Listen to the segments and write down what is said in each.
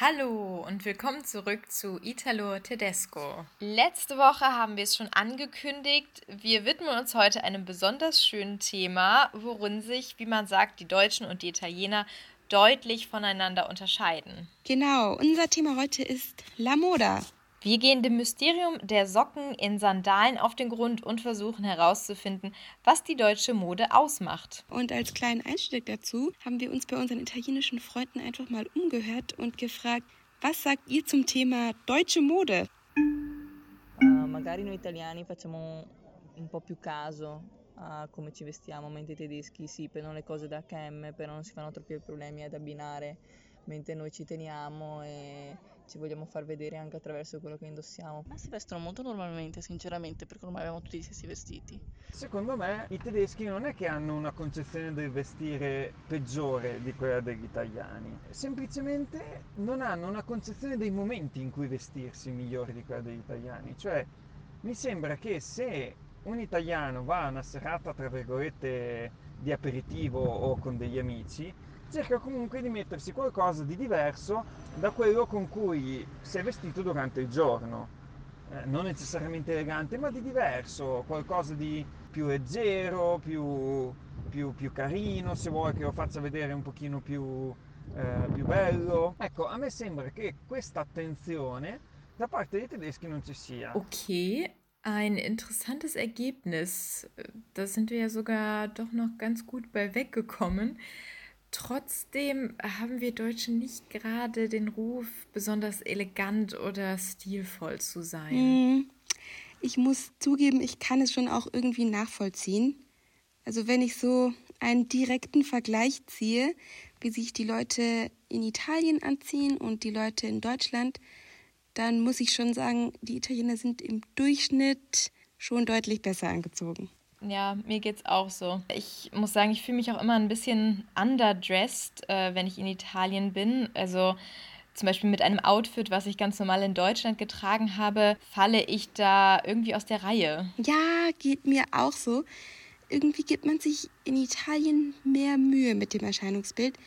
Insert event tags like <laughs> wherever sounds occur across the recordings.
Hallo und willkommen zurück zu Italo Tedesco. Letzte Woche haben wir es schon angekündigt. Wir widmen uns heute einem besonders schönen Thema, worin sich, wie man sagt, die Deutschen und die Italiener deutlich voneinander unterscheiden. Genau, unser Thema heute ist La Moda. Wir gehen dem Mysterium der Socken in Sandalen auf den Grund und versuchen herauszufinden, was die deutsche Mode ausmacht. Und als kleinen Einstieg dazu haben wir uns bei unseren italienischen Freunden einfach mal umgehört und gefragt, was sagt ihr zum Thema deutsche Mode? Uh, magari noi italiani facciamo un po' più caso a come ci vestiamo, mentre i tedeschi si prendono le cose da H&M, però non si fanno troppi problemi ad abbinare, mentre noi ci teniamo e ci vogliamo far vedere anche attraverso quello che indossiamo. Ma si vestono molto normalmente, sinceramente, perché ormai abbiamo tutti gli stessi vestiti. Secondo me i tedeschi non è che hanno una concezione del vestire peggiore di quella degli italiani, semplicemente non hanno una concezione dei momenti in cui vestirsi migliore di quella degli italiani. Cioè, mi sembra che se un italiano va a una serata, tra virgolette, di aperitivo o con degli amici, cerca comunque di mettersi qualcosa di diverso da quello con cui si è vestito durante il giorno. Eh, non necessariamente elegante, ma di diverso, qualcosa di più leggero, più, più, più carino, se vuoi che lo faccia vedere un pochino più, eh, più bello. Ecco, a me sembra che questa attenzione da parte dei tedeschi non ci sia. Okay, ein interessantes Ergebnis. Da sind wir ja sogar doch noch ganz gut bei weggekommen. Trotzdem haben wir Deutschen nicht gerade den Ruf, besonders elegant oder stilvoll zu sein. Hm, ich muss zugeben, ich kann es schon auch irgendwie nachvollziehen. Also wenn ich so einen direkten Vergleich ziehe, wie sich die Leute in Italien anziehen und die Leute in Deutschland, dann muss ich schon sagen, die Italiener sind im Durchschnitt schon deutlich besser angezogen. Ja, mir geht's auch so. Ich muss sagen, ich fühle mich auch immer ein bisschen underdressed, äh, wenn ich in Italien bin. Also zum Beispiel mit einem Outfit, was ich ganz normal in Deutschland getragen habe, falle ich da irgendwie aus der Reihe. Ja, geht mir auch so. Irgendwie gibt man sich in Italien mehr Mühe mit dem Erscheinungsbild.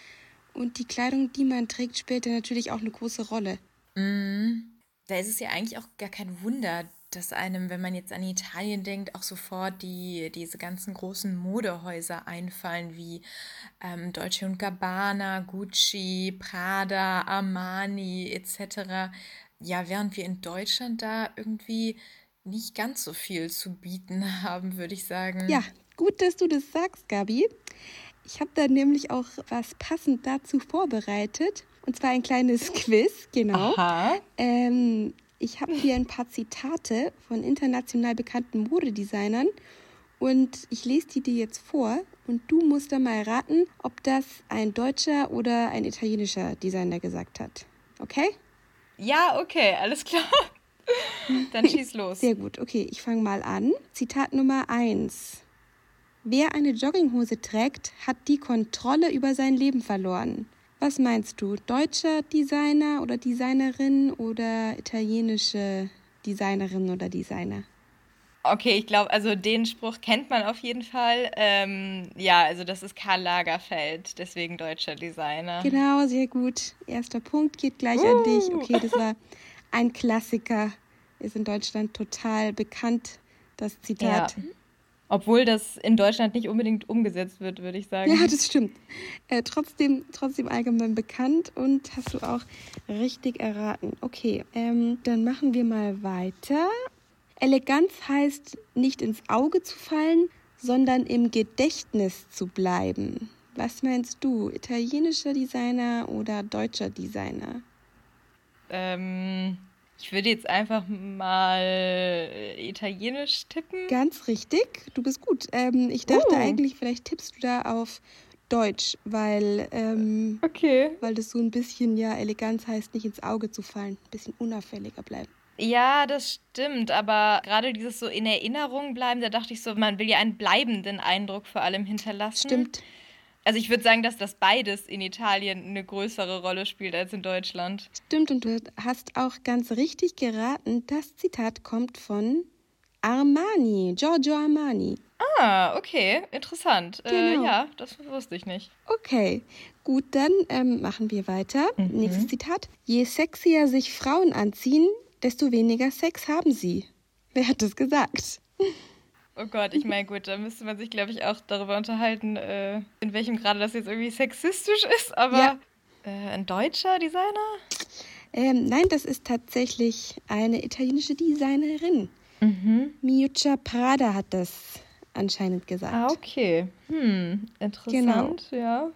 Und die Kleidung, die man trägt, spielt dann natürlich auch eine große Rolle. Mm, da ist es ja eigentlich auch gar kein Wunder, dass einem, wenn man jetzt an Italien denkt, auch sofort die, diese ganzen großen Modehäuser einfallen, wie ähm, Dolce Gabbana, Gucci, Prada, Armani etc. Ja, während wir in Deutschland da irgendwie nicht ganz so viel zu bieten <laughs> haben, würde ich sagen. Ja, gut, dass du das sagst, Gabi. Ich habe da nämlich auch was passend dazu vorbereitet. Und zwar ein kleines <laughs> Quiz, genau. Aha. Ähm, ich habe hier ein paar Zitate von international bekannten Modedesignern und ich lese die dir jetzt vor und du musst dann mal raten, ob das ein deutscher oder ein italienischer Designer gesagt hat. Okay? Ja, okay, alles klar. <laughs> Dann schieß los. Sehr gut, okay, ich fange mal an. Zitat Nummer 1. Wer eine Jogginghose trägt, hat die Kontrolle über sein Leben verloren. Was meinst du? Deutscher Designer oder Designerin oder italienische Designerin oder Designer? Okay, ich glaube, also den Spruch kennt man auf jeden Fall. Ähm, ja, also das ist Karl Lagerfeld, deswegen deutscher Designer. Genau, sehr gut. Erster Punkt geht gleich uh. an dich. Okay, das war <laughs> ein Klassiker. Ist in Deutschland total bekannt, das Zitat. Ja. Obwohl das in Deutschland nicht unbedingt umgesetzt wird, würde ich sagen. Ja, das stimmt. Äh, trotzdem, trotzdem allgemein bekannt und hast du auch richtig erraten. Okay, ähm, dann machen wir mal weiter. Eleganz heißt nicht ins Auge zu fallen, sondern im Gedächtnis zu bleiben. Was meinst du, italienischer Designer oder deutscher Designer? Ähm, ich würde jetzt einfach mal äh, italienisch tippen. Ganz richtig, du bist gut. Ähm, ich dachte oh. eigentlich, vielleicht tippst du da auf Deutsch, weil, ähm, okay. weil das so ein bisschen ja Eleganz heißt, nicht ins Auge zu fallen, ein bisschen unauffälliger bleiben. Ja, das stimmt, aber gerade dieses so in Erinnerung bleiben, da dachte ich so, man will ja einen bleibenden Eindruck vor allem hinterlassen. Stimmt. Also ich würde sagen, dass das beides in Italien eine größere Rolle spielt als in Deutschland. Stimmt, und du hast auch ganz richtig geraten. Das Zitat kommt von Armani, Giorgio Armani. Ah, okay, interessant. Äh, Genau. ja, das wusste ich nicht. Okay, gut, dann ähm, machen wir weiter. Mhm. Nächstes Zitat. Je sexier sich Frauen anziehen, desto weniger Sex haben sie. Wer hat das gesagt? Oh Gott, ich meine, gut, da müsste man sich, glaube ich, auch darüber unterhalten, äh, in welchem Grade das jetzt irgendwie sexistisch ist, aber Ja. äh, ein deutscher Designer? Ähm, nein, das ist tatsächlich eine italienische Designerin. Mhm. Miuccia Prada hat das anscheinend gesagt. Ah, okay. Hm, interessant, ja.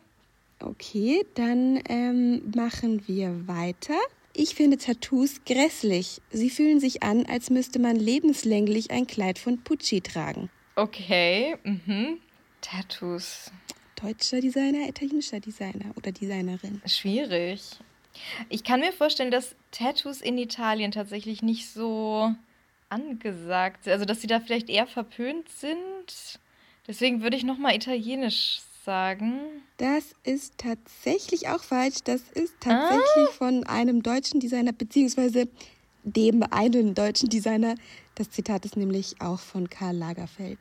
Okay, dann ähm, machen wir weiter. Ich finde Tattoos grässlich. Sie fühlen sich an, als müsste man lebenslänglich ein Kleid von Pucci tragen. Okay, mhm. Tattoos. Deutscher Designer, italienischer Designer oder Designerin. Schwierig. Ich kann mir vorstellen, dass Tattoos in Italien tatsächlich nicht so angesagt sind. Also, dass sie da vielleicht eher verpönt sind. Deswegen würde ich nochmal italienisch sagen. Das ist tatsächlich auch falsch. Das ist tatsächlich von einem deutschen Designer, beziehungsweise dem einen deutschen Designer. Das Zitat ist nämlich auch von Karl Lagerfeld,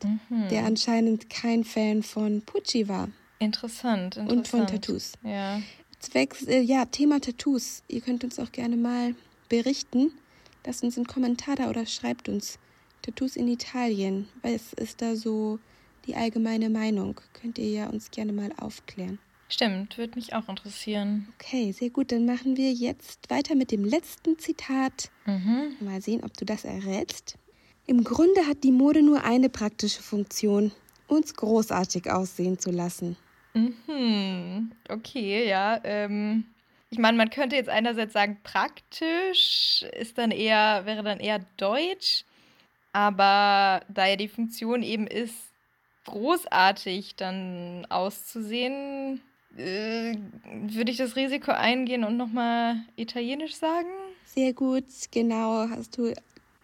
der anscheinend kein Fan von Pucci war Interessant, interessant. und von Tattoos. Ja. Zwecks, äh, ja, Thema Tattoos. Ihr könnt uns auch gerne mal berichten. Lasst uns einen Kommentar da oder schreibt uns. Tattoos in Italien. Was ist da so die allgemeine Meinung? Könnt ihr ja uns gerne mal aufklären. Stimmt, würde mich auch interessieren. Okay, sehr gut. Dann machen wir jetzt weiter mit dem letzten Zitat. Mhm. Mal sehen, ob du das errätst. Im Grunde hat die Mode nur eine praktische Funktion, uns großartig aussehen zu lassen. Mhm. Okay, ja. Ähm, ich meine, man könnte jetzt einerseits sagen, praktisch ist dann eher, wäre dann eher deutsch, aber da ja die Funktion eben ist, großartig dann auszusehen, äh, würde ich das Risiko eingehen und nochmal italienisch sagen? Sehr gut, genau, hast du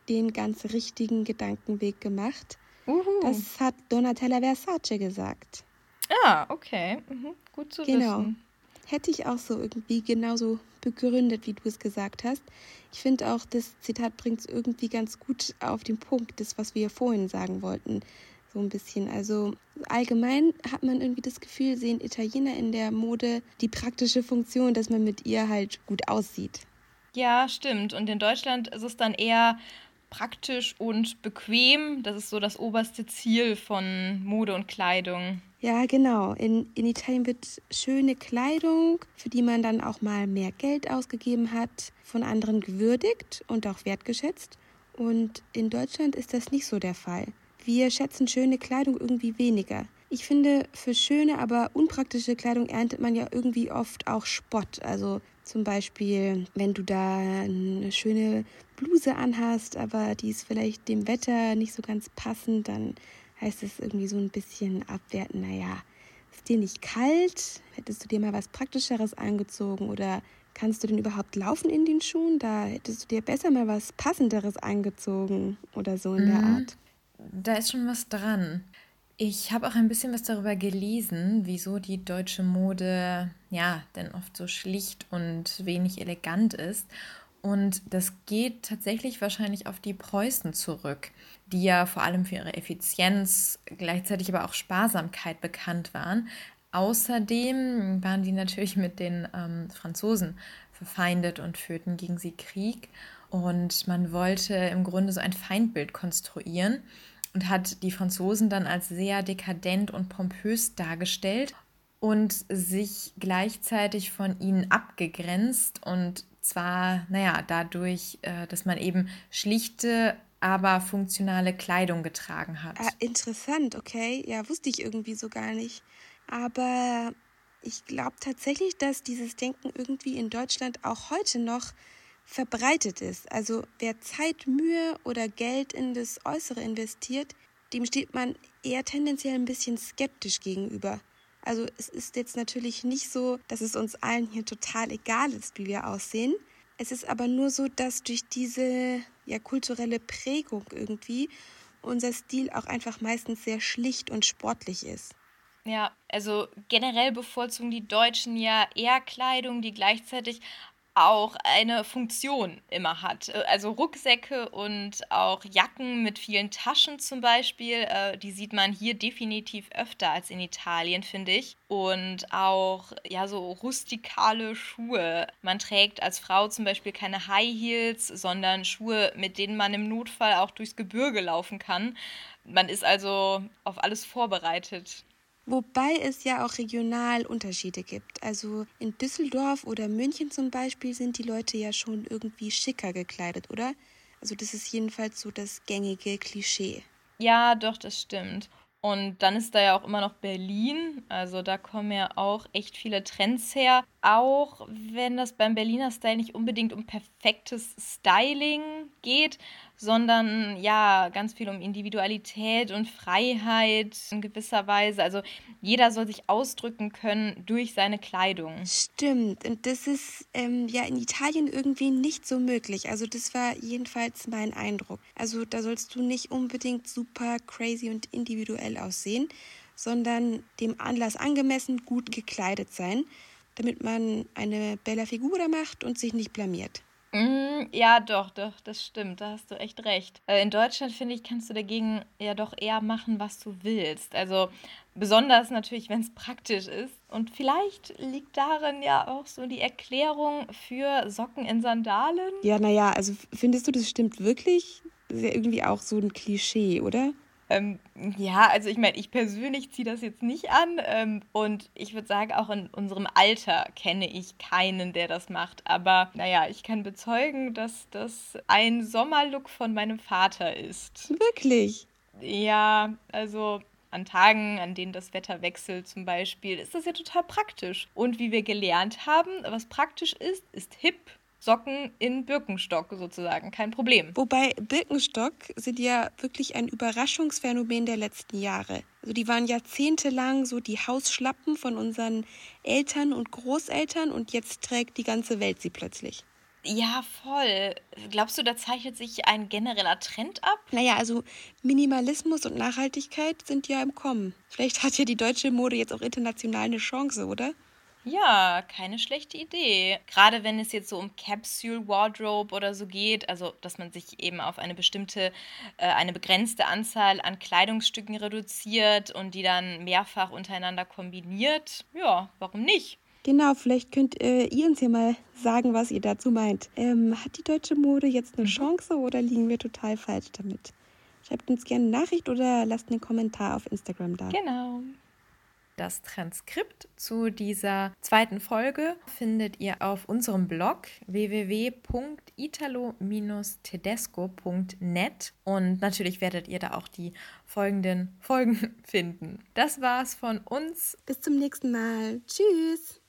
den ganz richtigen Gedankenweg gemacht. Uhu. Das hat Donatella Versace gesagt. ah, okay. Mhm. Gut zu Genau. wissen. Hätte ich auch so irgendwie genauso begründet, wie du es gesagt hast. Ich finde auch, das Zitat bringt es irgendwie ganz gut auf den Punkt, das, was wir vorhin sagen wollten. So ein bisschen. Also allgemein hat man irgendwie das Gefühl, sehen Italiener in der Mode die praktische Funktion, dass man mit ihr halt gut aussieht. Ja, stimmt. Und in Deutschland ist es dann eher praktisch und bequem. Das ist so das oberste Ziel von Mode und Kleidung. Ja, genau. In, in Italien wird schöne Kleidung, für die man dann auch mal mehr Geld ausgegeben hat, von anderen gewürdigt und auch wertgeschätzt. Und in Deutschland ist das nicht so der Fall. Wir schätzen schöne Kleidung irgendwie weniger. Ich finde, für schöne, aber unpraktische Kleidung erntet man ja irgendwie oft auch Spott. Also zum Beispiel, wenn du da eine schöne Bluse anhast, aber die ist vielleicht dem Wetter nicht so ganz passend, dann heißt es irgendwie so ein bisschen abwerten, naja, ist dir nicht kalt? Hättest du dir mal was Praktischeres angezogen oder kannst du denn überhaupt laufen in den Schuhen? Da hättest du dir besser mal was Passenderes angezogen oder so in der Art. Da ist schon was dran. Ich habe auch ein bisschen was darüber gelesen, wieso die deutsche Mode ja denn oft so schlicht und wenig elegant ist. Und das geht tatsächlich wahrscheinlich auf die Preußen zurück, die ja vor allem für ihre Effizienz, gleichzeitig aber auch Sparsamkeit bekannt waren. Außerdem waren die natürlich mit den ähm, Franzosen verfeindet und führten gegen sie Krieg. Und man wollte im Grunde so ein Feindbild konstruieren und hat die Franzosen dann als sehr dekadent und pompös dargestellt und sich gleichzeitig von ihnen abgegrenzt und zwar, naja, dadurch, äh, dass man eben schlichte, aber funktionale Kleidung getragen hat. Ah, interessant, okay. Ja, wusste ich irgendwie so gar nicht. Aber ich glaube tatsächlich, dass dieses Denken irgendwie in Deutschland auch heute noch verbreitet ist. Also wer Zeit, Mühe oder Geld in das Äußere investiert, dem steht man eher tendenziell ein bisschen skeptisch gegenüber. Also es ist jetzt natürlich nicht so, dass es uns allen hier total egal ist, wie wir aussehen. Es ist aber nur so, dass durch diese ja, kulturelle Prägung irgendwie unser Stil auch einfach meistens sehr schlicht und sportlich ist. Ja, also generell bevorzugen die Deutschen ja eher Kleidung, die gleichzeitig auch eine Funktion immer hat. Also Rucksäcke und auch Jacken mit vielen Taschen zum Beispiel, äh, die sieht man hier definitiv öfter als in Italien, finde ich. Und auch ja so rustikale Schuhe. Man trägt als Frau zum Beispiel keine High Heels, sondern Schuhe, mit denen man im Notfall auch durchs Gebirge laufen kann. Man ist also auf alles vorbereitet. Wobei es ja auch regional Unterschiede gibt. Also in Düsseldorf oder München zum Beispiel sind die Leute ja schon irgendwie schicker gekleidet, oder? Also das ist jedenfalls so das gängige Klischee. Ja, doch, das stimmt. Und dann ist da ja auch immer noch Berlin. Also da kommen ja auch echt viele Trends her. Auch wenn das beim Berliner Style nicht unbedingt um perfektes Styling geht, sondern ja, ganz viel um Individualität und Freiheit in gewisser Weise. Also jeder soll sich ausdrücken können durch seine Kleidung. Stimmt. Und das ist ähm, ja in Italien irgendwie nicht so möglich. Also das war jedenfalls mein Eindruck. Also da sollst du nicht unbedingt super crazy und individuell aussehen, sondern dem Anlass angemessen gut gekleidet sein, damit man eine bella figura macht und sich nicht blamiert. Mm, ja, doch, doch, das stimmt, da hast du echt recht. Äh, in Deutschland, finde ich, kannst du dagegen ja doch eher machen, was du willst. Also besonders natürlich, wenn es praktisch ist. Und vielleicht liegt darin ja auch so die Erklärung für Socken in Sandalen. Ja, naja, also findest du, das stimmt wirklich? Das ist ja irgendwie auch so ein Klischee, oder? Ähm, ja, also ich meine, ich persönlich ziehe das jetzt nicht an ähm, und ich würde sagen, auch in unserem Alter kenne ich keinen, der das macht. Aber naja, ich kann bezeugen, dass das ein Sommerlook von meinem Vater ist. Wirklich? Ja, also an Tagen, an denen das Wetter wechselt zum Beispiel, ist das ja total praktisch. Und wie wir gelernt haben, was praktisch ist, ist hip Socken in Birkenstock sozusagen, kein Problem. Wobei Birkenstock sind ja wirklich ein Überraschungsphänomen der letzten Jahre. Also die waren jahrzehntelang so die Hausschlappen von unseren Eltern und Großeltern und jetzt trägt die ganze Welt sie plötzlich. Ja, voll. Glaubst du, da zeichnet sich ein genereller Trend ab? Naja, also Minimalismus und Nachhaltigkeit sind ja im Kommen. Vielleicht hat ja die deutsche Mode jetzt auch international eine Chance, oder? Ja, keine schlechte Idee. Gerade wenn es jetzt so um Capsule Wardrobe oder so geht, also dass man sich eben auf eine bestimmte, äh, eine begrenzte Anzahl an Kleidungsstücken reduziert und die dann mehrfach untereinander kombiniert. Ja, warum nicht? Genau, vielleicht könnt äh, ihr uns ja mal sagen, was ihr dazu meint. Ähm, hat die deutsche Mode jetzt eine mhm. Chance oder liegen wir total falsch damit? Schreibt uns gerne eine Nachricht oder lasst einen Kommentar auf Instagram da. Genau. Das Transkript zu dieser zweiten Folge findet ihr auf unserem Blog www.italo-tedesco.net und natürlich werdet ihr da auch die folgenden Folgen <laughs> finden. Das war's von uns. Bis zum nächsten Mal. Tschüss.